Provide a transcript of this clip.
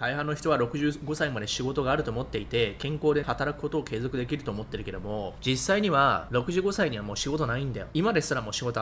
大半の人は65歳まで仕事があると思っていて健康で働くことを継続できると思ってるけども実際には65歳にはもう仕事ないんだよ。今ですらもう仕事